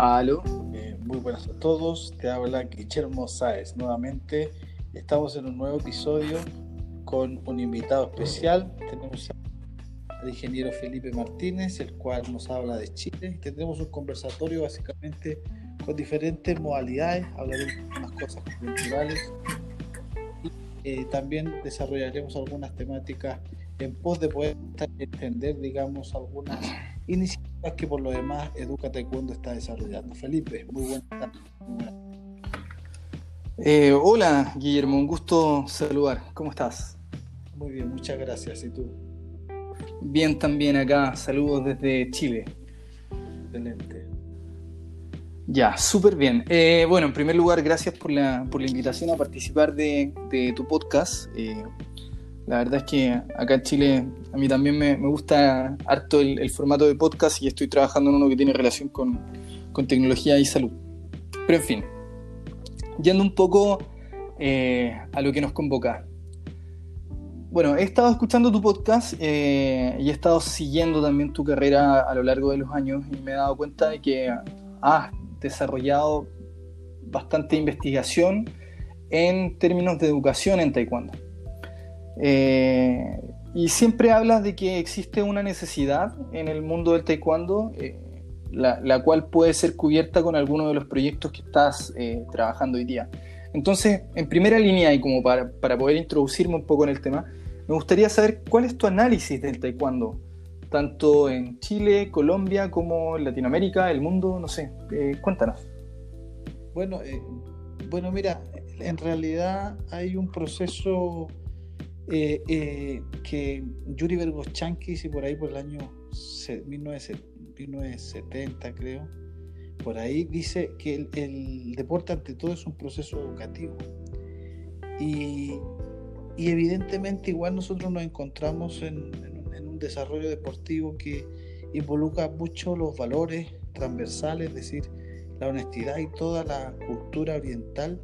Aló. Eh, muy buenas a todos, te habla Guillermo Sáez. Nuevamente estamos en un nuevo episodio con un invitado especial. Tenemos al ingeniero Felipe Martínez, el cual nos habla de Chile. Tendremos un conversatorio básicamente con diferentes modalidades, hablaremos de unas cosas culturales y eh, también desarrollaremos algunas temáticas en pos de poder entender, digamos, algunas iniciativas que por lo demás Educa Taekwondo está desarrollando. Felipe, muy buenas tardes. Eh, hola, Guillermo, un gusto saludar. ¿Cómo estás? Muy bien, muchas gracias. ¿Y tú? Bien, también acá. Saludos desde Chile. Excelente. Ya, súper bien. Eh, bueno, en primer lugar, gracias por la, por la invitación a participar de, de tu podcast. Eh, la verdad es que acá en Chile a mí también me, gusta harto el, formato de podcast y estoy trabajando en uno que tiene relación con, con tecnología y salud. Pero en fin, yendo un poco eh, a lo que nos convoca. Bueno, he estado escuchando tu podcast eh, y he estado siguiendo también tu carrera a lo largo de los años y me he dado cuenta de que has desarrollado bastante investigación en términos de educación en Taekwondo. Eh, y siempre hablas de que existe una necesidad en el mundo del taekwondo, eh, la, la, cual puede ser cubierta con alguno de los proyectos que estás eh, trabajando hoy día. Entonces, en primera línea y como para, para, poder introducirme un poco en el tema, me gustaría saber cuál es tu análisis del taekwondo, tanto en Chile, Colombia, como en Latinoamérica, el mundo, no sé, cuéntanos. Bueno, bueno, mira, en realidad hay un proceso eh, eh, que Yuri Vergoschankis y por ahí por el año 1970 creo, por ahí dice que el, deporte ante todo es un proceso educativo. Y, evidentemente igual nosotros nos encontramos en, en, en, un desarrollo deportivo que involucra mucho los valores transversales, es decir, la honestidad y toda la cultura oriental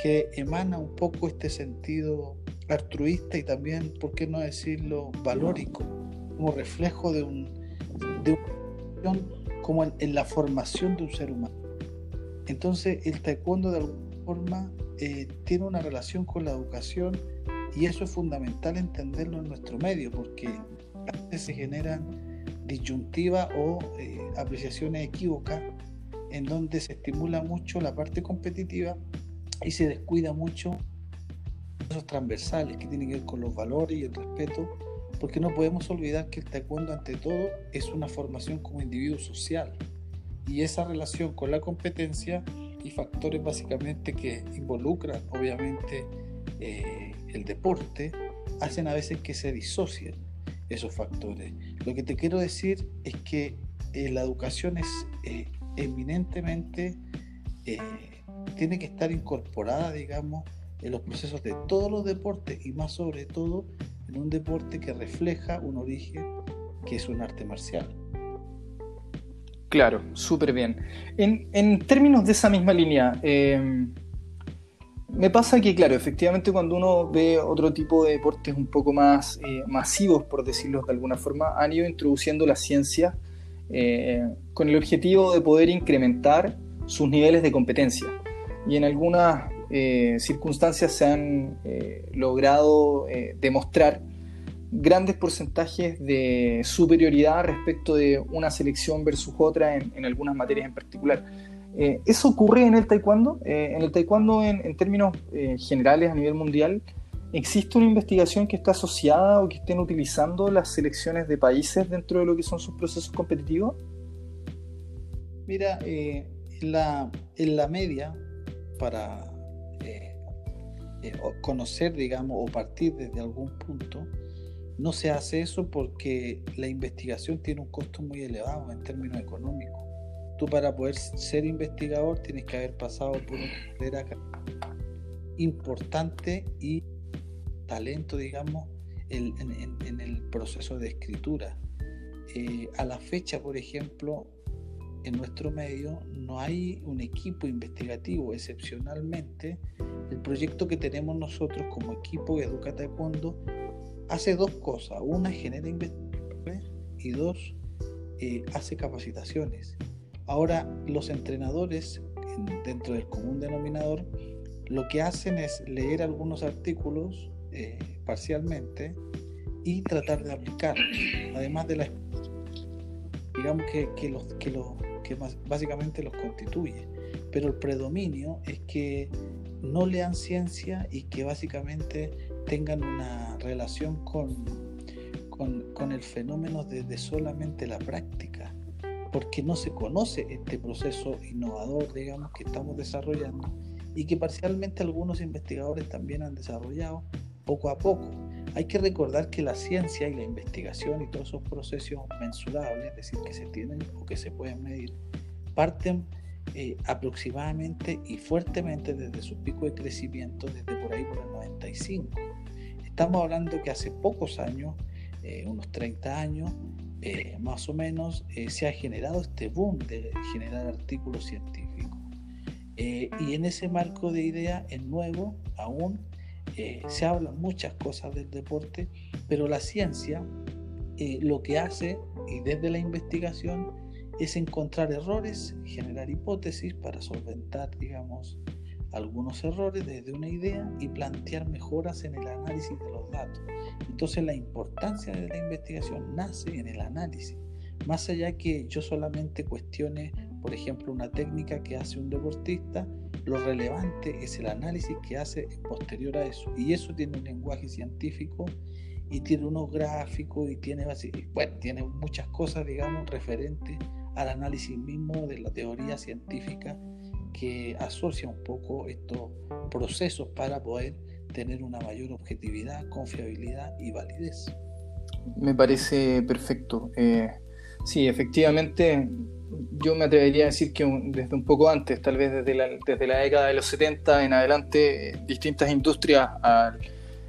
que emana un poco este sentido altruista y también, ¿por qué no decirlo, valórico, como reflejo de un, de un como en, la formación de un ser humano. Entonces el taekwondo de alguna forma eh, tiene una relación con la educación y eso es fundamental entenderlo en nuestro medio porque a veces se generan disyuntivas o eh, apreciaciones equívocas en donde se estimula mucho la parte competitiva y se descuida mucho transversales que tienen que ver con los valores y el respeto, porque no podemos olvidar que el taekwondo ante todo es una formación como individuo social y esa relación con la competencia y factores básicamente que involucran obviamente eh, el deporte hacen a veces que se disocien esos factores. Lo que te quiero decir es que eh, la educación es eh, eminentemente eh, tiene que estar incorporada, digamos, en los procesos de todos los deportes y más sobre todo en un deporte que refleja un origen que es un arte marcial. Claro, súper bien. En, en, términos de esa misma línea, eh, me pasa que, claro, efectivamente cuando uno ve otro tipo de deportes un poco más eh, masivos, por decirlo de alguna forma, han ido introduciendo la ciencia eh, con el objetivo de poder incrementar sus niveles de competencia. Y en algunas eh, circunstancias se han eh, logrado eh, demostrar grandes porcentajes de superioridad respecto de una selección versus otra en, en algunas materias en particular. Eh, ¿Eso ocurre en el taekwondo? en el taekwondo, en, en términos generales a nivel mundial, ¿existe una investigación que está asociada o que estén utilizando las selecciones de países dentro de lo que son sus procesos competitivos? Mira, en la, en la media, para eh, eh, conocer, digamos, o partir desde algún punto, no se hace eso porque la investigación tiene un costo muy elevado en términos económicos. Tú para poder ser investigador tienes que haber pasado por una carrera importante y talento, digamos, en, el proceso de escritura. Eh, a la fecha, por ejemplo, en nuestro medio no hay un equipo investigativo, excepcionalmente el proyecto que tenemos nosotros como equipo Educa Taekwondo hace dos cosas. Una, genera investigaciones y dos, eh, hace capacitaciones. Ahora, los entrenadores, dentro del común denominador, lo que hacen es leer algunos artículos eh, parcialmente y tratar de aplicar, además de la digamos que, que, los, que, lo, que básicamente los constituye. Pero el predominio es que no lean ciencia y que básicamente tengan una relación con, con, el fenómeno desde solamente la práctica, porque no se conoce este proceso innovador, digamos, que estamos desarrollando y que parcialmente algunos investigadores también han desarrollado poco a poco. Hay que recordar que la ciencia y la investigación y todos esos procesos mensurables, es decir, que se tienen o que se pueden medir, parten eh, aproximadamente y fuertemente desde su pico de crecimiento, desde por ahí por el 95. Estamos hablando que hace pocos años, eh, unos 30 años, eh, más o menos, se ha generado este boom de generar artículos científicos. y en ese marco de idea, en nuevo, aún se hablan muchas cosas del deporte, pero la ciencia lo que hace, y desde la investigación, es encontrar errores, generar hipótesis para solventar, digamos, algunos errores desde una idea y plantear mejoras en el análisis de los datos. Entonces la importancia de la investigación nace en el análisis. Más allá que yo solamente cuestione, por ejemplo, una técnica que hace un deportista, lo relevante es el análisis que hace posterior a eso. Y eso tiene un lenguaje científico y tiene unos gráficos y tiene, bueno, tiene muchas cosas, digamos, referentes al análisis mismo de la teoría científica que asocia un poco estos procesos para poder tener una mayor objetividad, confiabilidad y validez. Me parece perfecto. Eh, sí, efectivamente, yo me atrevería a decir que desde un poco antes, tal vez desde la, desde la década de los 70 en adelante, distintas industrias,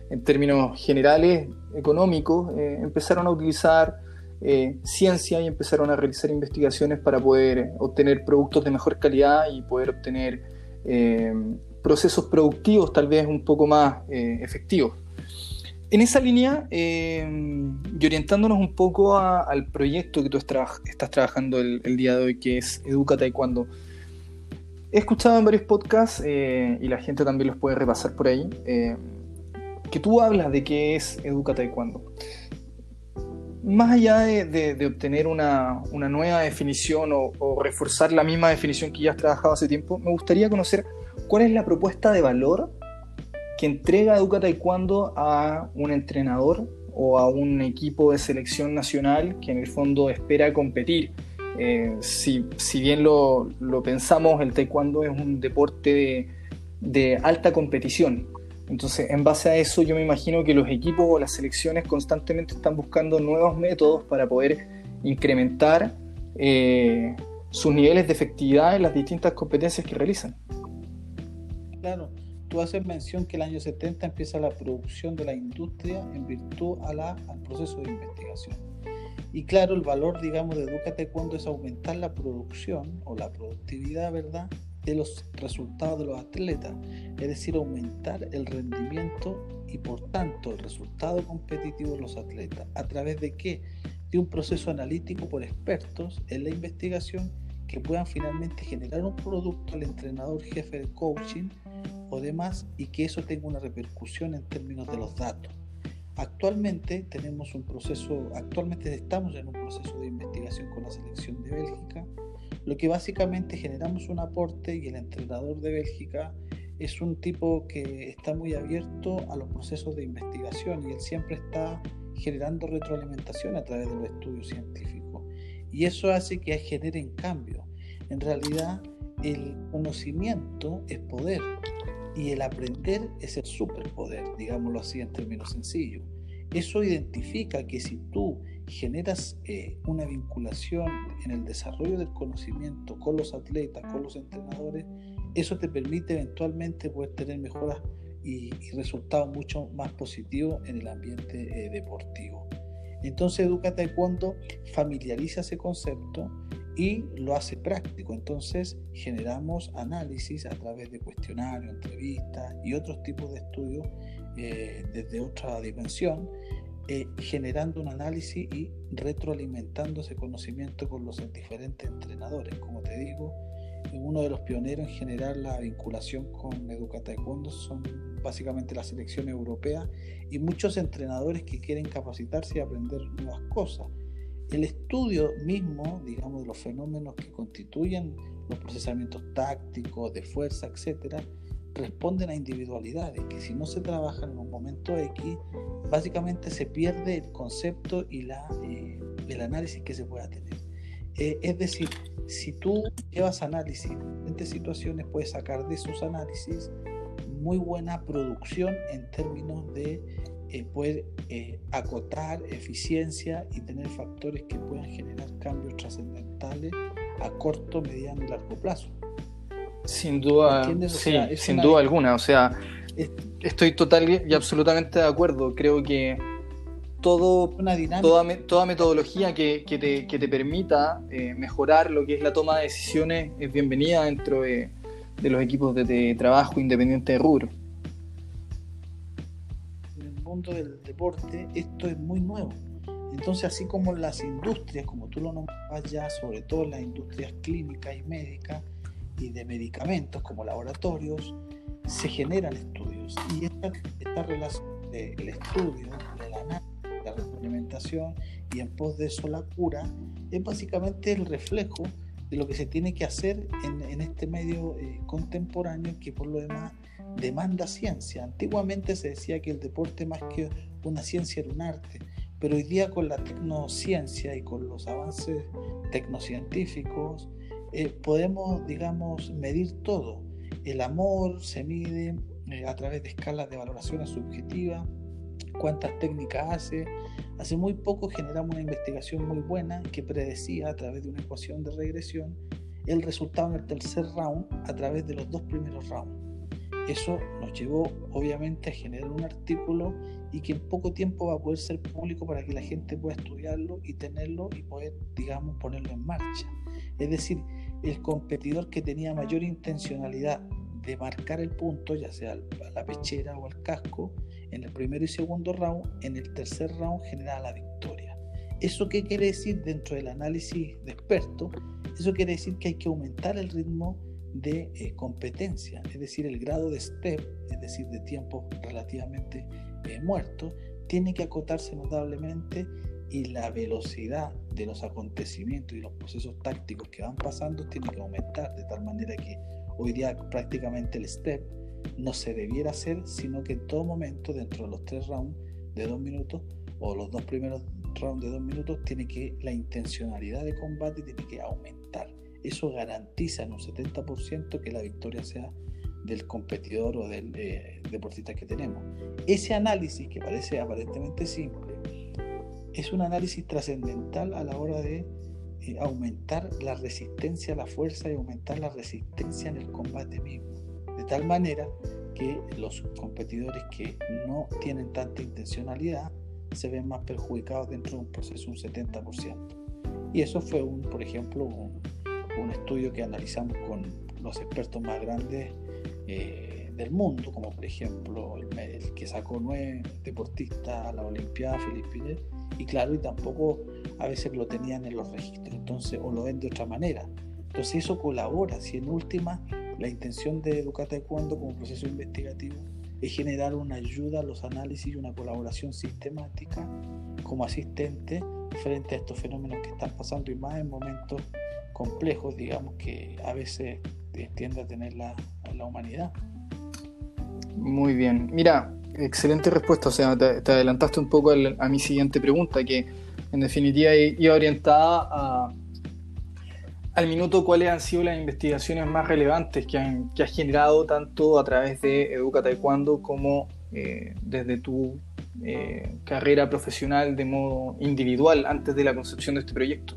en términos generales, económicos, eh, empezaron a utilizar eh, ciencia y empezaron a realizar investigaciones para poder obtener productos de mejor calidad y poder obtener eh, procesos productivos tal vez un poco más efectivos. En esa línea, y orientándonos un poco al proyecto que tú estás trabajando el, día de hoy, que es Educa Taekwondo, he escuchado en varios podcasts, y la gente también los puede repasar por ahí, que tú hablas de qué es Educa Taekwondo. Más allá de, obtener una, nueva definición o, reforzar la misma definición que ya has trabajado hace tiempo, me gustaría conocer cuál es la propuesta de valor que entrega Educa Taekwondo a un entrenador o a un equipo de selección nacional que en el fondo espera competir. Eh, si, bien lo, pensamos, el taekwondo es un deporte de alta competición. Entonces, en base a eso, yo me imagino que los equipos o las selecciones constantemente están buscando nuevos métodos para poder incrementar eh, sus niveles de efectividad en las distintas competencias que realizan. Claro, tú haces mención que el año 70 empieza la producción de la industria en virtud a la, al proceso de investigación. Y claro, el valor, digamos, de Educate cuando es aumentar la producción o la productividad, ¿verdad? de los resultados de los atletas, es decir, aumentar el rendimiento y por tanto el resultado competitivo de los atletas. ¿A través de qué? De un proceso analítico por expertos en la investigación que puedan finalmente generar un producto al entrenador jefe de coaching o demás y que eso tenga una repercusión en términos de los datos. Actualmente tenemos un proceso, actualmente estamos en un proceso de investigación con la selección de Bélgica lo que básicamente generamos un aporte y el entrenador de Bélgica es un tipo que está muy abierto a los procesos de investigación y él siempre está generando retroalimentación a través de los estudios científicos. Y eso hace que generen cambio. En realidad, el conocimiento es poder y el aprender es el superpoder, digámoslo así en términos sencillos. Eso identifica que si tú generas eh, una vinculación en el desarrollo del conocimiento con los atletas, con los entrenadores, eso te permite eventualmente poder tener mejoras y, resultados mucho más positivos en el ambiente eh, deportivo. Entonces Educa Taekwondo familiariza ese concepto y lo hace práctico. Entonces generamos análisis a través de cuestionarios, entrevistas y otros tipos de estudios eh, desde otra dimensión eh, generando un análisis y retroalimentando ese conocimiento con los diferentes entrenadores. Como te digo, uno de los pioneros en generar la vinculación con Educa Taekwondo son básicamente la selección europea y muchos entrenadores que quieren capacitarse y aprender nuevas cosas. El estudio mismo, digamos, de los fenómenos que constituyen los procesamientos tácticos, de fuerza, etcétera, responden a individualidades que si no se trabajan en un momento X, básicamente se pierde el concepto y la, eh, el análisis que se pueda tener. Eh, es decir, si tú llevas análisis en diferentes situaciones, puedes sacar de esos análisis muy buena producción en términos de eh, poder acotar eficiencia y tener factores que puedan generar cambios trascendentales a corto, mediano y largo plazo. Sin duda, sí, sin duda alguna. O sea, estoy total y absolutamente de acuerdo. Creo que todo, toda, toda, metodología que, te, permita eh, mejorar lo que es la toma de decisiones es bienvenida dentro de, los equipos de, trabajo independiente de rubro. En el mundo del deporte esto es muy nuevo. Entonces, así como las industrias, como tú lo nombras ya, sobre todo las industrias clínicas y médicas, y de medicamentos como laboratorios, se generan estudios. Y esta, esta relación del estudio, de la análisis, la retroalimentación y en pos de eso la cura, es básicamente el reflejo de lo que se tiene que hacer en, en este medio eh, contemporáneo que por lo demás demanda ciencia. Antiguamente se decía que el deporte más que una ciencia era un arte, pero hoy día con la tecnociencia y con los avances tecnocientíficos, eh, podemos, digamos, medir todo. El amor se mide eh, a través de escalas de valoraciones subjetivas, cuántas técnicas hace. Hace muy poco generamos una investigación muy buena que predecía a través de una ecuación de regresión el resultado en el tercer round a través de los dos primeros rounds. Eso nos llevó obviamente a generar un artículo y que en poco tiempo va a poder ser público para que la gente pueda estudiarlo y tenerlo y poder, digamos, ponerlo en marcha. Es decir, el competidor que tenía mayor intencionalidad de marcar el punto, ya sea a la pechera o al casco, en el primero y segundo round, en el tercer round generaba la victoria. ¿Eso qué quiere decir dentro del análisis de expertos? Eso quiere decir que hay que aumentar el ritmo de eh, competencia, es decir, el grado de step, es decir, de tiempo relativamente eh, muerto, tiene que acotarse notablemente y la velocidad de los acontecimientos y los procesos tácticos que van pasando tiene que aumentar de tal manera que hoy día prácticamente el step no se debiera hacer, sino que en todo momento dentro de los tres rounds de dos minutos o los dos primeros rounds de dos minutos tiene que la intencionalidad de combate tiene que aumentar. Eso garantiza en un 70% que la victoria sea del competidor o del eh, deportista que tenemos. Ese análisis que parece aparentemente simple es un análisis trascendental a la hora de eh, aumentar la resistencia a la fuerza y aumentar la resistencia en el combate mismo. De tal manera que los competidores que no tienen tanta intencionalidad se ven más perjudicados dentro de un proceso un 70%. Y eso fue, un, por ejemplo, un, estudio que analizamos con los expertos más grandes eh, del mundo, como por ejemplo el, el, que sacó nueve deportistas a la Olimpiada, Filipinas y claro, y tampoco a veces lo tenían en los registros, entonces, o lo ven de otra manera. Entonces eso colabora, si en última la intención de Educate Taekwondo como proceso investigativo es generar una ayuda a los análisis y una colaboración sistemática como asistente frente a estos fenómenos que están pasando y más en momentos complejos, digamos, que a veces tiende a tener la, la humanidad. Muy bien. Mira, excelente respuesta. O sea, te, adelantaste un poco a mi siguiente pregunta, que en definitiva iba orientada al minuto cuáles han sido las investigaciones más relevantes que, han, que has generado tanto a través de Educa Taekwondo como eh, desde tu eh, carrera profesional de modo individual antes de la concepción de este proyecto.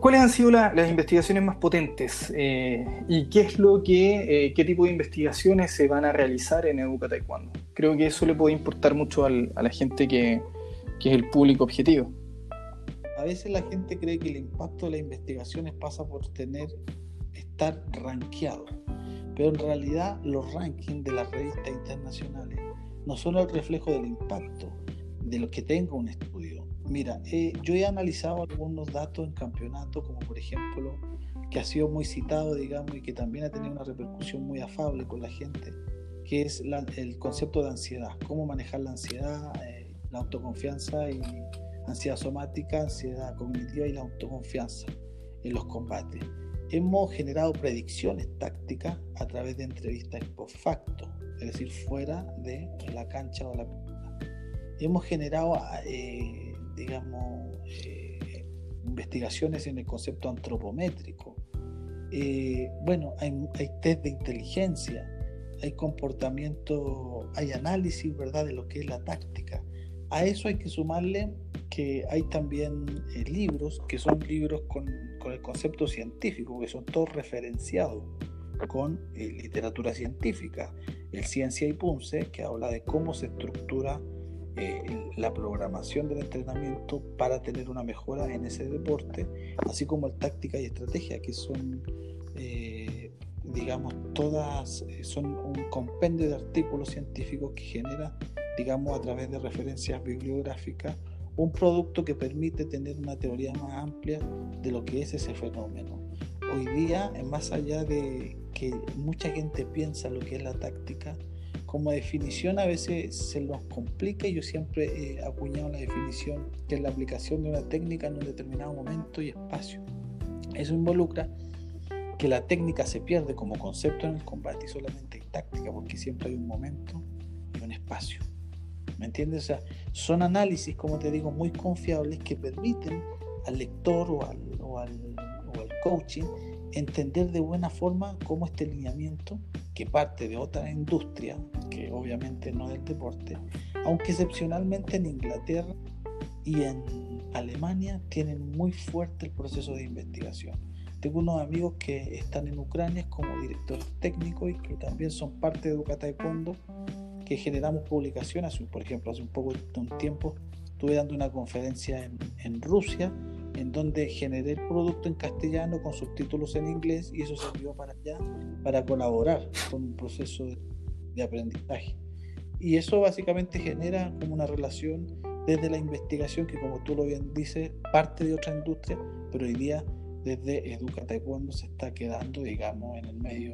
¿Cuáles han sido las investigaciones más potentes eh, y qué es lo que, qué tipo de investigaciones se van a realizar en Educa Taekwondo? creo que eso le puede importar mucho a la gente que, es el público objetivo. Veces la gente cree que el impacto de las investigaciones pasa por tener, estar rankeado, pero en realidad los rankings de las revistas internacionales no son el reflejo del impacto. de los que tenga un estudio. Mira, eh, yo he analizado algunos datos en campeonato, como por ejemplo, que ha sido muy citado, digamos, y que también ha tenido una repercusión muy afable con la gente, que es el concepto de ansiedad, cómo manejar la ansiedad, eh, la autoconfianza y ansiedad somática, ansiedad cognitiva y la autoconfianza en los combates. Hemos generado predicciones tácticas a través de entrevistas post facto, es decir, fuera de la cancha o la hemos generado, eh, digamos, eh, investigaciones en el concepto antropométrico. Eh, bueno, hay, hay, test de inteligencia, hay comportamiento, hay análisis, ¿verdad?, de lo que es la táctica. A eso hay que sumarle que hay también libros, que son libros con, con, el concepto científico, que son todos referenciados con literatura científica. El Ciencia y Punce, que habla de cómo se estructura eh, la programación del entrenamiento para tener una mejora en ese deporte, así como el táctica y estrategia, que son, eh, digamos, todas, eh, son un compendio de artículos científicos que genera, digamos, a través de referencias bibliográficas, un producto que permite tener una teoría más amplia de lo que es ese fenómeno. Hoy día, más allá de que mucha gente piensa lo que es la táctica, como definición a veces se nos complica y yo siempre he acuñado la definición que es la aplicación de una técnica en un determinado momento y espacio. Eso involucra que la técnica se pierde como concepto en el combate y solamente en táctica, porque siempre hay un momento y un espacio. ¿Me entiendes? O sea, son análisis, como te digo, muy confiables que permiten al lector o al, o al, o al coaching entender de buena forma cómo este lineamiento, que parte de otra industria, que obviamente no del deporte, aunque excepcionalmente en Inglaterra y en Alemania tienen muy fuerte el proceso de investigación. Tengo unos amigos que están en Ucrania como directores técnicos y que también son parte de Educa Taekwondo, que generamos publicaciones. Por ejemplo, hace un poco de un tiempo estuve dando una conferencia en, en Rusia en donde generé el producto en castellano con subtítulos en inglés y eso sirvió para allá para colaborar con un proceso de, aprendizaje. Y eso básicamente genera como una relación desde la investigación que como tú lo bien dices, parte de otra industria, pero hoy día desde Educa Taekwondo se está quedando, digamos, en el medio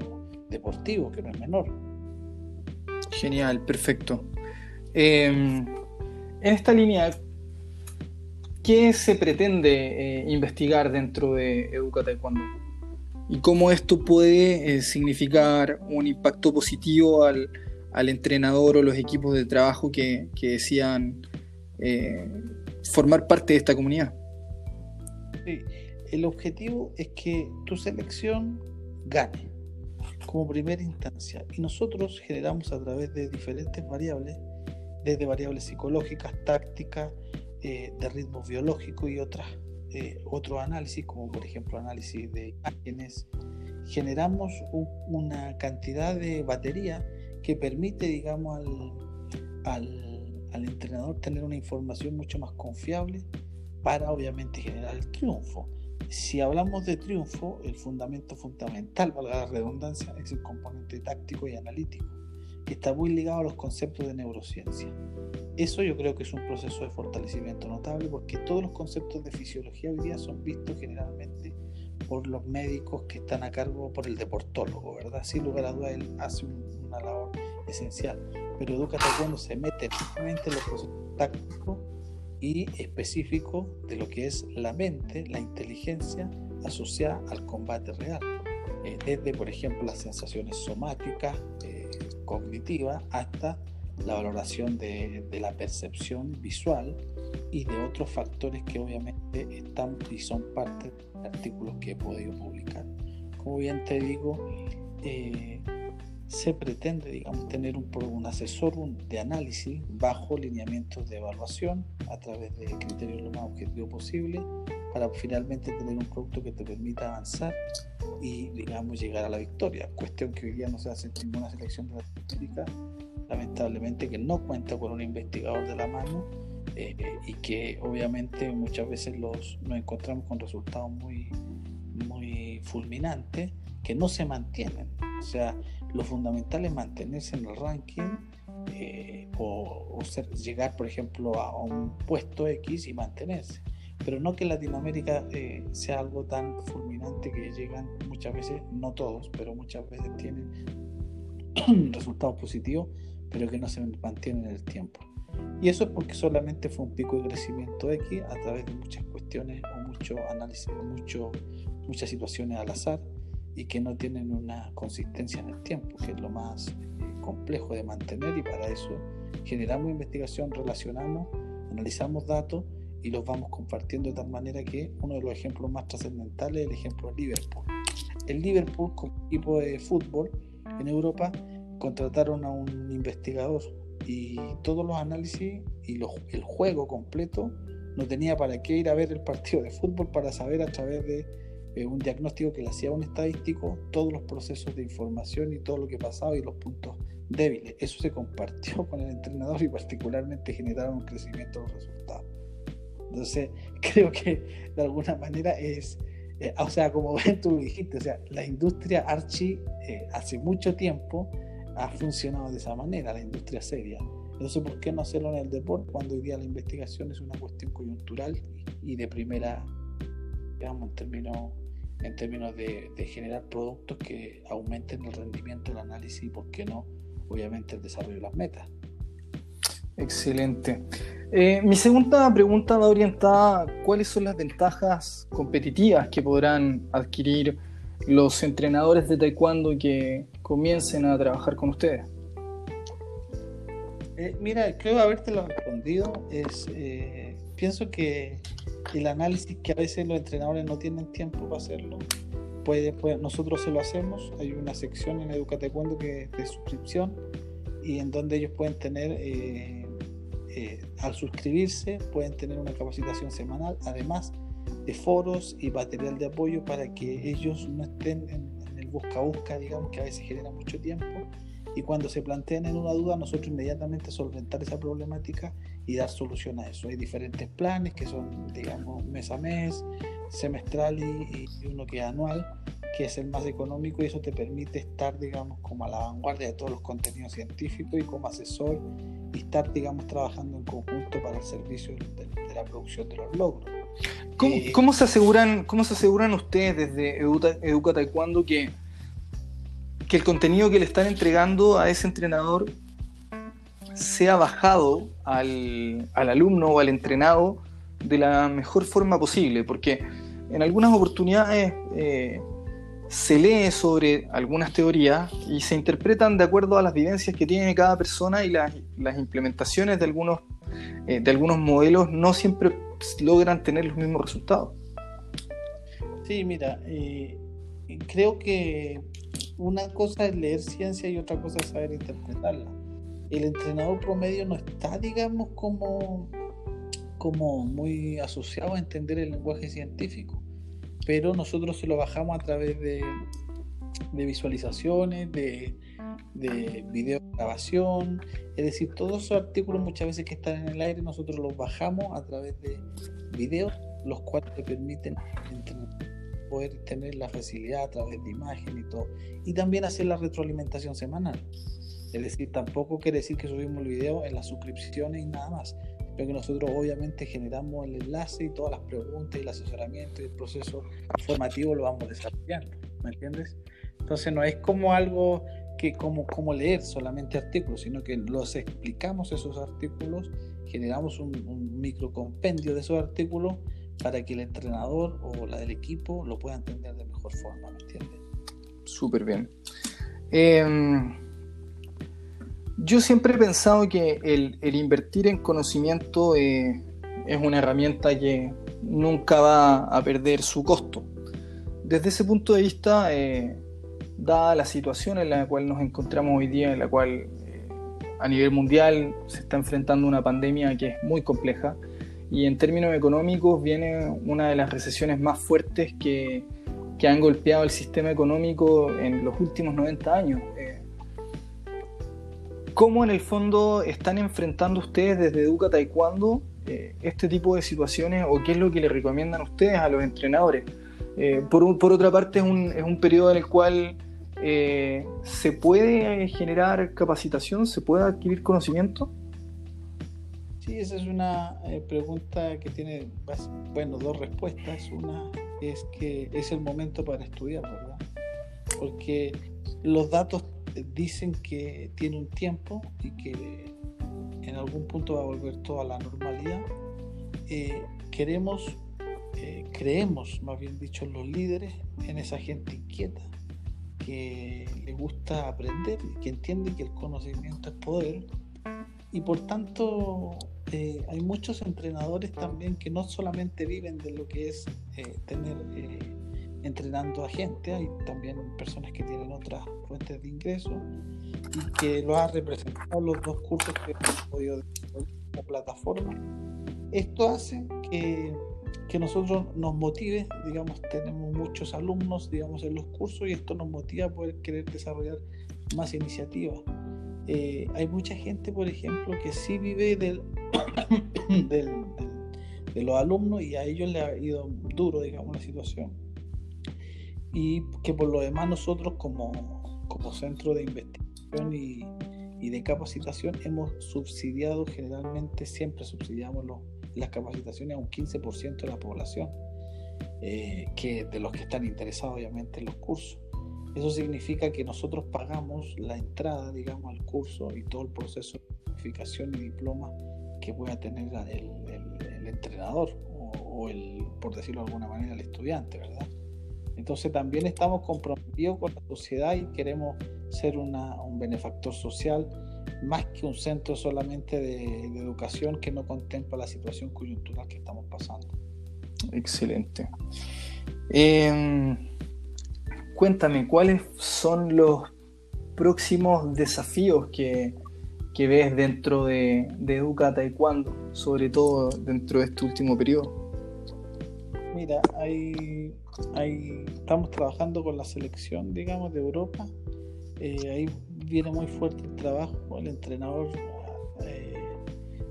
deportivo, que no es menor. Genial, perfecto. Em, en esta línea, ¿Qué se pretende eh, investigar dentro de Educa Taekwondo? ¿Y cómo esto puede eh, significar un impacto positivo al, entrenador o los equipos de trabajo que, que decían eh, formar parte de esta comunidad? Sí. El objetivo es que tu selección gane como primera instancia y nosotros generamos a través de diferentes variables, desde variables psicológicas, tácticas, eh, de ritmo biológico y otras, eh, otros análisis, como por ejemplo análisis de imágenes, generamos una cantidad de batería que permite, digamos, al, entrenador tener una información mucho más confiable para obviamente generar el triunfo. Si hablamos de triunfo, el fundamento fundamental, para la redundancia, es el componente táctico y analítico, que está muy ligado a los conceptos de neurociencia. Eso yo creo que es un proceso de fortalecimiento notable porque todos los conceptos de fisiología hoy día son vistos generalmente por los médicos que están a cargo por el deportólogo, ¿verdad? Sin lugar a dudas, él hace una labor esencial. Pero Educate cuando se mete en los procesos tácticos y específicos de lo que es la mente, la inteligencia asociada al combate real. Eh, desde, por ejemplo, las sensaciones somáticas, eh, cognitivas, hasta la valoración de, la percepción visual y de otros factores que obviamente están y son parte de artículos que he podido publicar. Como bien te digo, eh, se pretende, digamos, tener un, un asesor de análisis bajo lineamientos de evaluación a través de criterios lo más objetivo posible para finalmente tener un producto que te permita avanzar y, digamos, llegar a la victoria. Cuestión que hoy día no se hace en ninguna selección de la técnica lamentablemente que no cuenta con un investigador de la mano eh, y que obviamente muchas veces los, nos encontramos con resultados muy, muy fulminantes que no se mantienen. O sea, lo fundamental es mantenerse en el ranking eh, o, llegar, por ejemplo, a, un puesto X y mantenerse. Pero no que Latinoamérica eh, sea algo tan fulminante que llegan muchas veces, no todos, pero muchas veces tienen resultados positivos, pero que no se mantienen en el tiempo. Y eso es porque solamente fue un pico de crecimiento X a través de muchas cuestiones o mucho análisis, mucho, muchas situaciones al azar y que no tienen una consistencia en el tiempo, que es lo más complejo de mantener y para eso generamos investigación, relacionamos, analizamos datos y los vamos compartiendo de tal manera que uno de los ejemplos más trascendentales es el ejemplo de Liverpool. El Liverpool, como equipo de fútbol en Europa, contrataron a un investigador y todos los análisis y el juego completo no tenía para qué ir a ver el partido de fútbol para saber a través de eh, un diagnóstico que le hacía un estadístico todos los procesos de información y todo lo que pasaba y los puntos débiles. Eso se compartió con el entrenador y particularmente generaron un crecimiento de los resultados. Entonces, creo que de alguna manera es, eh, o sea, como tú lo dijiste, o sea, la industria Archie eh, hace mucho tiempo ha funcionado de esa manera, la industria seria. Entonces, ¿por qué no hacerlo en el deporte cuando hoy día la investigación es una cuestión coyuntural y de primera, digamos, en términos, en términos de, generar productos que aumenten el rendimiento del análisis y, ¿por qué no? Obviamente el desarrollo de las metas. Excelente. Eh, mi segunda pregunta va orientada a cuáles son las ventajas competitivas que podrán adquirir los entrenadores de taekwondo que comiencen a trabajar con ustedes? Eh, mira, creo habértelo respondido. Es, eh, pienso que el análisis que a veces los entrenadores no tienen tiempo para hacerlo, puede, nosotros se lo hacemos. Hay una sección en Educa Taekwondo que de suscripción y en donde ellos pueden tener, eh, al suscribirse, pueden tener una capacitación semanal. Además, de foros y material de apoyo para que ellos no estén en, el busca-busca, digamos, que a veces genera mucho tiempo. Y cuando se planteen en una duda, nosotros inmediatamente solventar esa problemática y dar solución a eso. Hay diferentes planes que son, digamos, mes a mes, semestral y, uno que es anual, que es el más económico y eso te permite estar, digamos, como a la vanguardia de todos los contenidos científicos y como asesor y estar, digamos, trabajando en conjunto para el servicio de la producción de los logros. ¿Cómo, se aseguran, ¿Cómo se aseguran ustedes desde Educa, Taekwondo que, que el contenido que le están entregando a ese entrenador sea bajado al, alumno o al entrenado de la mejor forma posible? Porque en algunas oportunidades eh, se lee sobre algunas teorías y se interpretan de acuerdo a las vivencias que tiene cada persona y las, implementaciones de algunos, eh, de algunos modelos no siempre logran tener los mismos resultados. Sí, mira, eh, creo que una cosa es leer ciencia y otra cosa es saber interpretarla. El entrenador promedio no está, digamos, como, como muy asociado a entender el lenguaje científico, pero nosotros se lo bajamos a través de, de visualizaciones, de, de video grabación, es decir, todos esos artículos muchas veces que están en el aire nosotros los bajamos a través de videos, los cuales te permiten poder tener la facilidad a través de imagen y todo, y también hacer la retroalimentación semanal. Es decir, tampoco quiere decir que subimos el video en las suscripciones y nada más, pero que nosotros obviamente generamos el enlace y todas las preguntas y el asesoramiento y el proceso formativo lo vamos desarrollando, ¿me entiendes? Entonces no es como algo que como, como leer solamente artículos, sino que los explicamos esos artículos, generamos un, micro compendio de esos artículos para que el entrenador o la del equipo lo pueda entender de mejor forma, ¿me entiendes? Súper bien. Em, yo siempre he pensado que el, invertir en conocimiento eh, es una herramienta que nunca va a perder su costo. Desde ese punto de vista, eh, dada la situación en la cual nos encontramos hoy día, en la cual eh, a nivel mundial se está enfrentando una pandemia que es muy compleja y en términos económicos viene una de las recesiones más fuertes que, que han golpeado el sistema económico en los últimos 90 años. Eh, ¿Cómo en el fondo están enfrentando ustedes desde Educa Taekwondo eh, este tipo de situaciones o qué es lo que le recomiendan ustedes a los entrenadores? por, por, otra parte es un, es un periodo en el cual eh, ¿se puede generar capacitación? ¿Se puede adquirir conocimiento? Sí, esa es una eh, pregunta que tiene, bueno, dos respuestas. Una es que es el momento para estudiar, ¿verdad? Porque los datos dicen que tiene un tiempo y que en algún punto va a volver todo a la normalidad. Eh, queremos, eh, creemos, más bien dicho, los líderes en esa gente inquieta que le gusta aprender, que entiende que el conocimiento es poder y por tanto eh, hay muchos entrenadores también que no solamente viven de lo que es eh, tener eh, entrenando a gente, hay también personas que tienen otras fuentes de ingreso y que lo ha representado los dos cursos que hemos podido la plataforma. Esto hace que, que nosotros nos motive, digamos, tenemos muchos alumnos, digamos, en los cursos y esto nos motiva a poder querer desarrollar más iniciativas. Eh, hay mucha gente, por ejemplo, que sí vive del, de los alumnos y a ellos les ha ido duro, digamos, la situación. Y que por lo demás nosotros como, como centro de investigación y, y de capacitación hemos subsidiado generalmente, siempre subsidiamos las capacitaciones a un 15% de la población, eh, que de los que están interesados obviamente en los cursos. Eso significa que nosotros pagamos la entrada, digamos, al curso y todo el proceso de certificación y diploma que pueda tener el, entrenador o, el, por decirlo de alguna manera, el estudiante, ¿verdad? Entonces también estamos comprometidos con la sociedad y queremos ser un benefactor social más que un centro solamente de, educación que no contempla la situación coyuntural que estamos pasando. Excelente. Em, cuéntame, ¿cuáles son los próximos desafíos que, ves dentro de, de, Educa Taekwondo, sobre todo dentro de este último periodo? Mira, hay, estamos trabajando con la selección, digamos, de Europa. Eh, ahí viene muy fuerte el trabajo. El entrenador eh,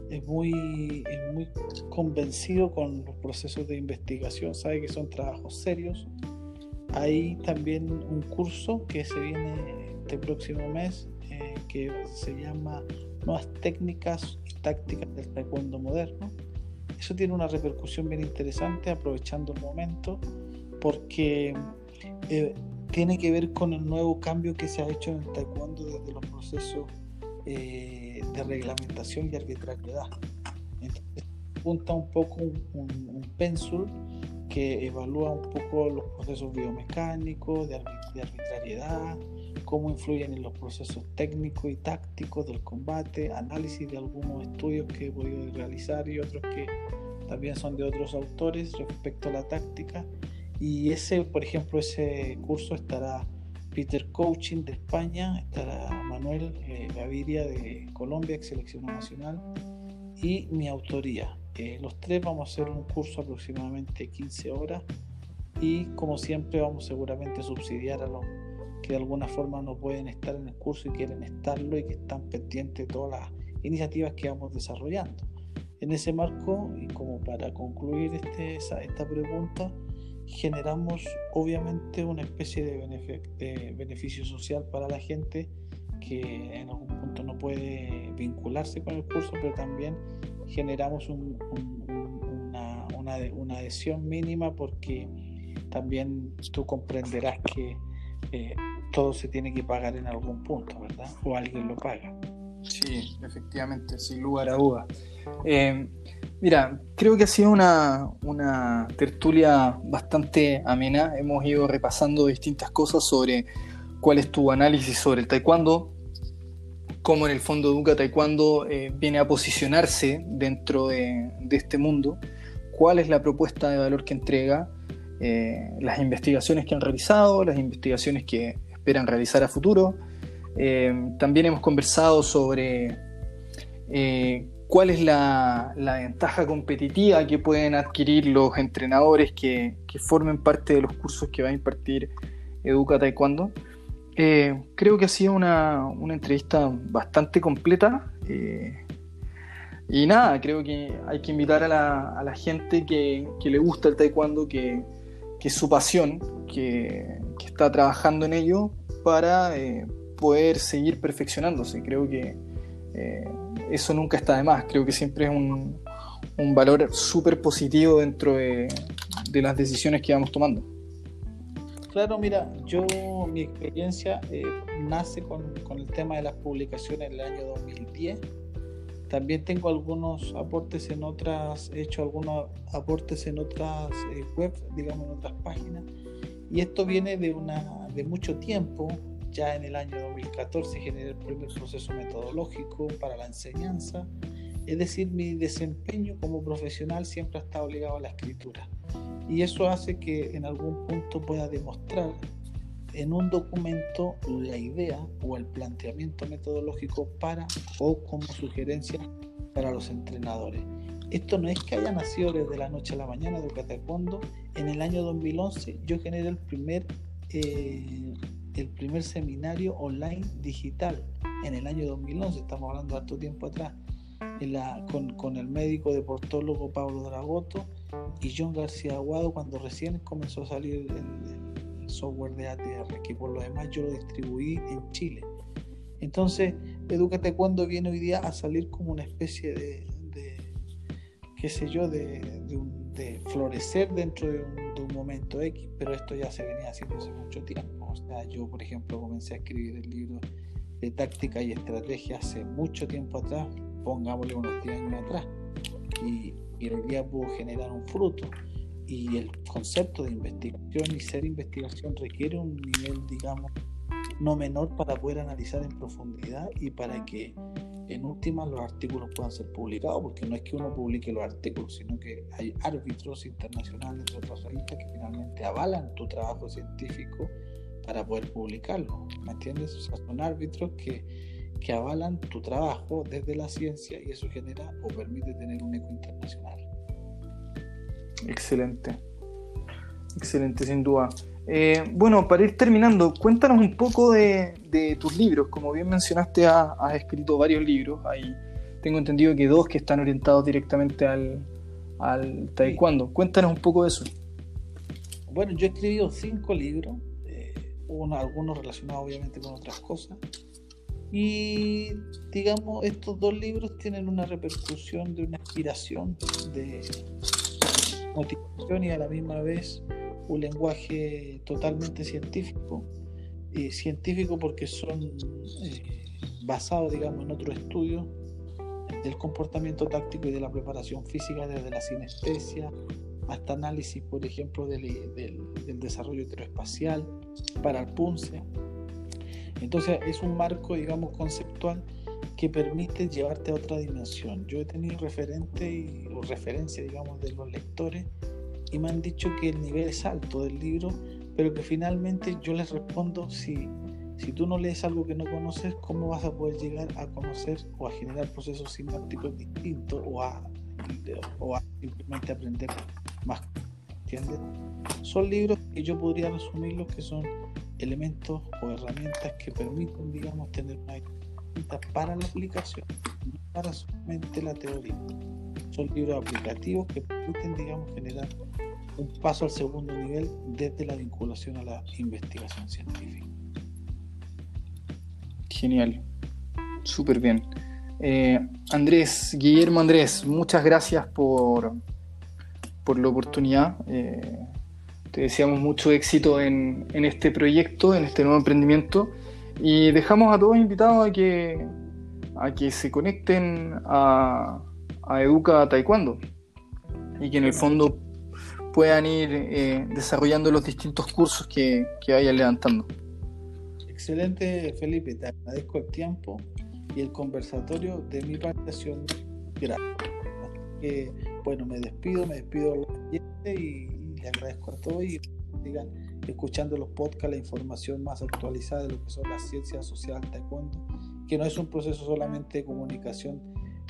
es, muy, es muy convencido con los procesos de investigación, sabe que son trabajos serios hay también un curso que se viene este próximo mes eh, que se llama Nuevas técnicas y tácticas del taekwondo moderno. Eso tiene una repercusión bien interesante aprovechando el momento porque eh, tiene que ver con el nuevo cambio que se ha hecho en el taekwondo desde los procesos eh, de reglamentación y arbitrariedad. Entonces, apunta un poco un, un, un que evalúa un poco los procesos biomecánicos, de, arbitrariedad, cómo influyen en los procesos técnicos y tácticos del combate, análisis de algunos estudios que he podido realizar y otros que también son de otros autores respecto a la táctica. Y ese, por ejemplo, ese curso estará Peter Coaching de España, estará Manuel eh, Gaviria de Colombia, ex seleccionado nacional, y mi autoría, los tres vamos a hacer un curso aproximadamente 15 horas y como siempre vamos seguramente a subsidiar a los que de alguna forma no pueden estar en el curso y quieren estarlo y que están pendientes de todas las iniciativas que vamos desarrollando. En ese marco, y como para concluir este, esta pregunta, generamos obviamente una especie de, beneficio social para la gente que en algún punto no puede vincularse con el curso, pero también generamos una, una, adhesión mínima porque también tú comprenderás que eh, todo se tiene que pagar en algún punto, ¿verdad? O alguien lo paga. Sí, efectivamente, sin lugar a dudas. Eh, mira, creo que ha sido una, una, tertulia bastante amena. Hemos ido repasando distintas cosas sobre cuál es tu análisis sobre el taekwondo, cómo en el fondo Educa Taekwondo eh, viene a posicionarse dentro de, este mundo, cuál es la propuesta de valor que entrega, eh, las investigaciones que han realizado, las investigaciones que esperan realizar a futuro. Eh, también hemos conversado sobre cuál es la, ventaja competitiva que pueden adquirir los entrenadores que, que formen parte de los cursos que va a impartir Educa Taekwondo. Eh, creo que ha sido una, entrevista bastante completa. Eh, y nada, creo que hay que invitar a la, gente que, le gusta el taekwondo, que, es su pasión, que, está trabajando en ello, para eh, poder seguir perfeccionándose. Creo que eh, eso nunca está de más. Creo que siempre es un, un valor súper positivo dentro de, de, las decisiones que vamos tomando. Claro, mira, yo mi experiencia eh, nace con, con, el tema de las publicaciones en el año 2010. También tengo algunos aportes en otras, he hecho algunos aportes en otras eh, web, digamos en otras páginas. Y esto viene de, una, de mucho tiempo, ya en el año 2014 generé el primer proceso metodológico para la enseñanza, es decir, mi desempeño como profesional siempre ha estado ligado a la escritura. Y eso hace que en algún punto pueda demostrar en un documento la idea o el planteamiento metodológico para o como sugerencia para los entrenadores. Esto no es que haya nacido desde la noche a la mañana de Taekwondo. En el año 2011 yo generé el primer eh, el primer seminario online digital en el año 2011, estamos hablando de harto tiempo atrás, con, el médico deportólogo Pablo Dragoto y John García Aguado cuando recién comenzó a salir el, software de ATR, que por lo demás yo lo distribuí en Chile. Entonces, Educate cuando viene hoy día a salir como una especie de, de qué sé yo, de, de un de florecer dentro de un, momento X, pero esto ya se venía haciendo hace mucho tiempo. O sea, yo, por ejemplo, comencé a escribir el libro de táctica y estrategia hace mucho tiempo atrás, pongámosle unos 10 años atrás, y, y hoy día pudo generar un fruto. Y el concepto de investigación y ser investigación requiere un nivel, digamos, no menor para poder analizar en profundidad y para que en última los artículos puedan ser publicados, porque no es que uno publique los artículos, sino que hay árbitros internacionales de otros que finalmente avalan tu trabajo científico para poder publicarlo. ¿Me entiendes? O sea, son árbitros que, que avalan tu trabajo desde la ciencia y eso genera o permite tener un eco internacional. Excelente. Excelente, sin duda. Eh, bueno, para ir terminando, cuéntanos un poco de, tus libros. Como bien mencionaste, has, escrito varios libros. Ahí tengo entendido que dos que están orientados directamente al, taekwondo. Cuéntanos un poco de eso. Bueno, yo he escrito cinco libros, eh, algunos relacionados obviamente con otras cosas. Y digamos, estos dos libros tienen una repercusión de una inspiración, de motivación y a la misma vez un lenguaje totalmente científico, y científico porque son eh, basados, digamos, en otros estudios del comportamiento táctico y de la preparación física, desde la sinestesia hasta análisis, por ejemplo, del, del, desarrollo heteroespacial para el PUNCE. Entonces es un marco, digamos, conceptual que permite llevarte a otra dimensión. Yo he tenido referente y, o referencia, digamos, de los lectores y me han dicho que el nivel es alto del libro, pero que finalmente yo les respondo, si, si tú no lees algo que no conoces, ¿cómo vas a poder llegar a conocer o a generar procesos sinápticos distintos o a, o a simplemente aprender más? ¿Entiendes? Son libros que yo podría resumirlos que son elementos o herramientas que permiten, digamos, tener una herramienta para la aplicación, no para solamente la teoría. Son libros aplicativos que permiten, digamos, generar un paso al segundo nivel desde la vinculación a la investigación científica. Genial, súper bien. Eh, Andrés, Guillermo Andrés, muchas gracias por, por la oportunidad. Eh, te deseamos mucho éxito en, en, este proyecto, en este nuevo emprendimiento. Y dejamos a todos invitados a que, a que se conecten a, a Educa Taekwondo. Y que en el fondo puedan ir eh, desarrollando los distintos cursos que, que vayan levantando. Excelente, Felipe. Te agradezco el tiempo y el conversatorio de mi parte gracias. bueno, me despido, me despido y le agradezco a todos y sigan escuchando los podcasts, la información más actualizada de lo que son las ciencias sociales taekwondo, que no es un proceso solamente de comunicación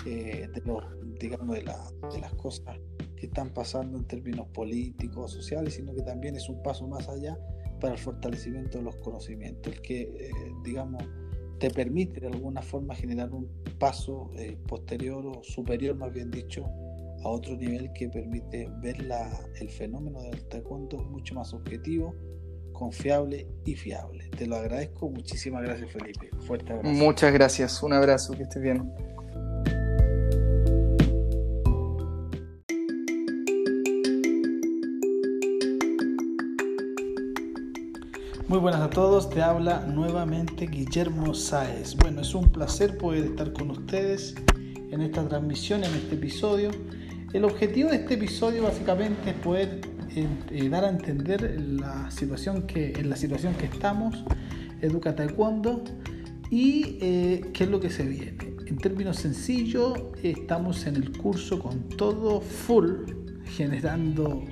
eh, de, los, digamos, de, la, de las cosas que están pasando en términos políticos, sociales, sino que también es un paso más allá para el fortalecimiento de los conocimientos, el que, eh, digamos, te permite de alguna forma generar un paso eh, posterior o superior, más bien dicho, a otro nivel que permite ver la, el fenómeno del taekwondo mucho más objetivo, confiable y fiable. Te lo agradezco. Muchísimas gracias, Felipe. Fuerte abrazo. Muchas gracias. Un abrazo. Que estés bien. Muy buenas a todos, te habla nuevamente Guillermo Sáez. Bueno, es un placer poder estar con ustedes en esta transmisión, en este episodio. El objetivo de este episodio básicamente es poder eh, eh, dar a entender la situación que, en la situación que estamos, Educa Taekwondo y eh, qué es lo que se viene. En términos sencillos, estamos en el curso con todo full, generando,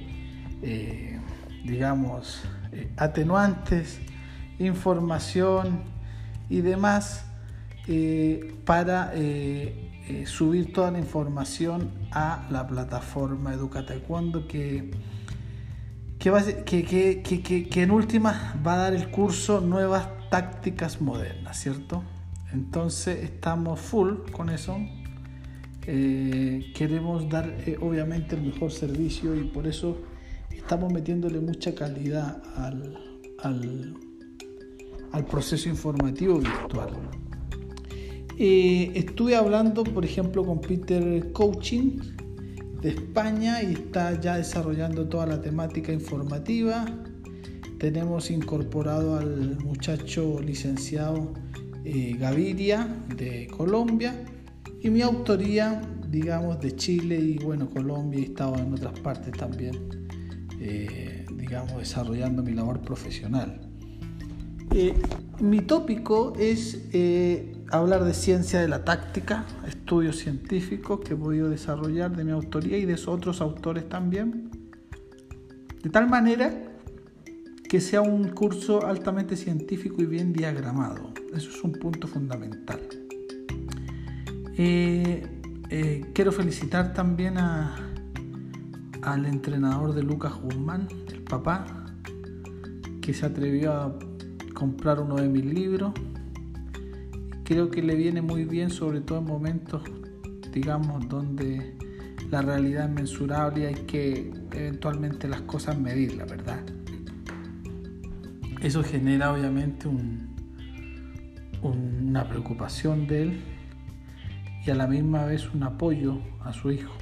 digamos, eh, atenuantes, información y demás eh, para eh, subir toda la información a la plataforma Educa Taekwondo que, que, que, en última va a dar el curso nuevas tácticas modernas, ¿cierto? Entonces estamos full con eso. queremos dar obviamente el mejor servicio y por eso estamos metiéndole mucha calidad al, al, proceso informativo virtual. Eh, estuve hablando, por ejemplo, con Peter Coaching de España y está ya desarrollando toda la temática informativa. Tenemos incorporado al muchacho licenciado eh, Gaviria de Colombia y mi autoría, digamos, de Chile y bueno, Colombia y estaba en otras partes también. Eh, digamos, desarrollando mi labor profesional. Eh, mi tópico es eh, hablar de ciencia de la táctica, estudios científicos que he podido desarrollar de mi autoría y de otros autores también, de tal manera que sea un curso altamente científico y bien diagramado. Eso es un punto fundamental. quiero felicitar también a, al entrenador de Lucas Guzmán, el papá, que se atrevió a comprar uno de mis libros. Creo que le viene muy bien, sobre todo en momentos, digamos, donde la realidad es mensurable y hay que eventualmente las cosas medir, la verdad. Eso genera obviamente una preocupación de él y a la misma vez un apoyo a su hijo.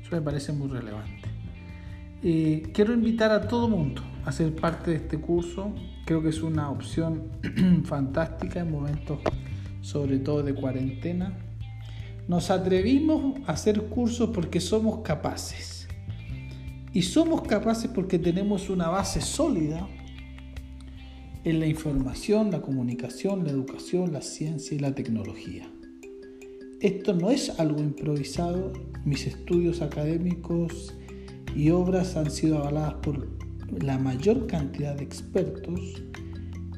Eso me parece muy relevante. Eh, quiero invitar a todo mundo a ser parte de este curso. Creo que es una opción fantástica en momentos sobre todo de cuarentena. Nos atrevimos a hacer cursos porque somos capaces. Y somos capaces porque tenemos una base sólida en la información, la comunicación, la educación, la ciencia y la tecnología. Esto no es algo improvisado. Mis estudios académicos y obras han sido avaladas por la mayor cantidad de expertos,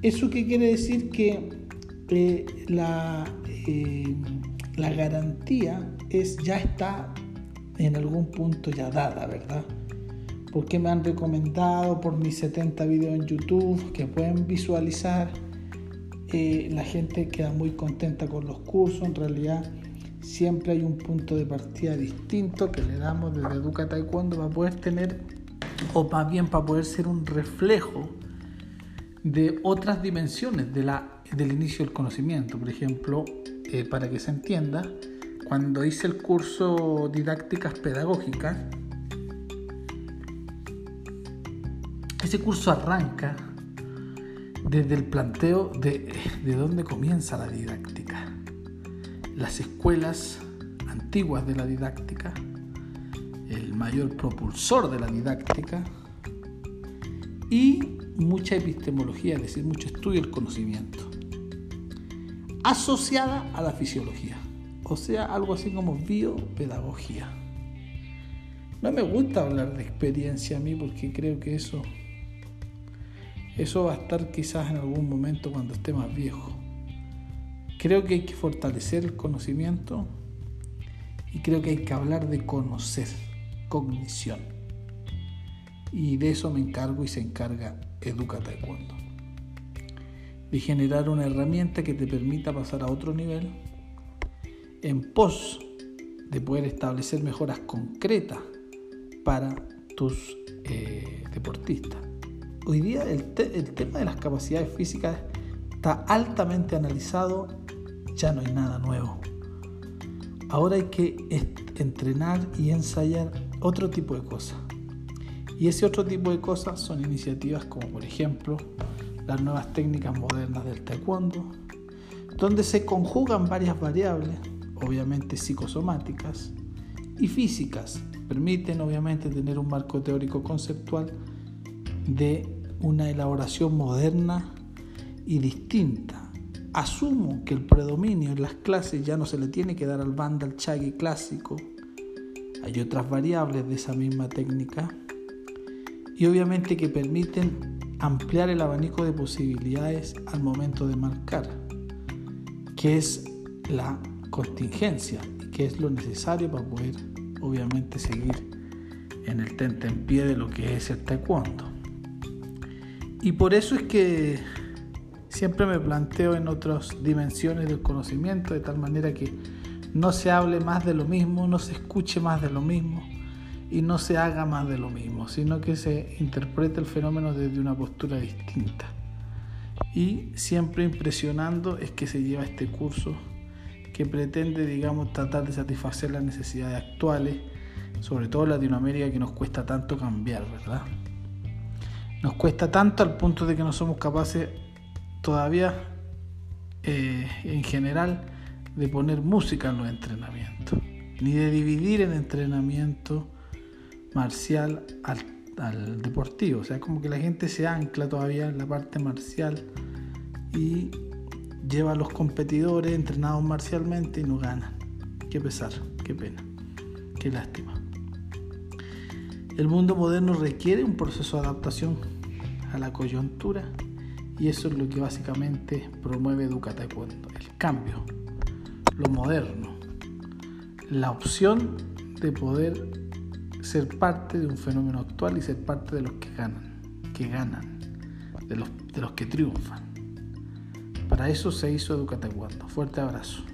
¿eso qué quiere decir? Que eh, la, eh, la garantía es, ya está en algún punto ya dada, ¿verdad? Porque me han recomendado por mis 70 videos en YouTube que pueden visualizar. Eh, la gente queda muy contenta con los cursos. En realidad, siempre hay un punto de partida distinto que le damos desde Educa Taekwondo para poder tener, o más bien para poder ser un reflejo de otras dimensiones de la, del inicio del conocimiento. Por ejemplo, eh, para que se entienda, cuando hice el curso Didácticas Pedagógicas, ese curso arranca desde el planteo de, de dónde comienza la didáctica las escuelas antiguas de la didáctica, el mayor propulsor de la didáctica y mucha epistemología, es decir, mucho estudio del conocimiento, asociada a la fisiología, o sea, algo así como biopedagogía. No me gusta hablar de experiencia a mí porque creo que eso, eso va a estar quizás en algún momento cuando esté más viejo. Creo que hay que fortalecer el conocimiento y creo que hay que hablar de conocer, cognición. Y de eso me encargo y se encarga Educa Taekwondo. De generar una herramienta que te permita pasar a otro nivel en pos de poder establecer mejoras concretas para tus eh, deportistas. hoy día el, el tema de las capacidades físicas está altamente analizado, ya no hay nada nuevo. Ahora hay que entrenar y ensayar otro tipo de cosas. Y ese otro tipo de cosas son iniciativas como por ejemplo las nuevas técnicas modernas del taekwondo, donde se conjugan varias variables, obviamente psicosomáticas y físicas. Permiten obviamente tener un marco teórico conceptual de una elaboración moderna y distinta. Asumo que el predominio en las clases ya no se le tiene que dar al banda al chagui clásico. Hay otras variables de esa misma técnica y obviamente que permiten ampliar el abanico de posibilidades al momento de marcar, que es la contingencia que es lo necesario para poder obviamente seguir en el tente en pie de lo que es el taekwondo. Y por eso es que siempre me planteo en otras dimensiones del conocimiento, de tal manera que no se hable más de lo mismo, no se escuche más de lo mismo y no se haga más de lo mismo, sino que se interprete el fenómeno desde una postura distinta. Y siempre impresionando es que se lleva este curso que pretende, digamos, tratar de satisfacer las necesidades actuales, sobre todo Latinoamérica que nos cuesta tanto cambiar, ¿verdad? Nos cuesta tanto al punto de que no somos capaces todavía, eh, en general, de poner música en los entrenamientos, ni de dividir el entrenamiento marcial al, deportivo. O sea, como que la gente se ancla todavía en la parte marcial y lleva a los competidores entrenados marcialmente y no ganan. Qué pesar, qué pena, qué lástima. El mundo moderno requiere un proceso de adaptación a la coyuntura y eso es lo que básicamente promueve Educa Taekwondo, el cambio, lo moderno, la opción de poder ser parte de un fenómeno actual y ser parte de los que ganan, que ganan, de los, de los que triunfan. Para eso se hizo Educa Taekwondo. Fuerte abrazo.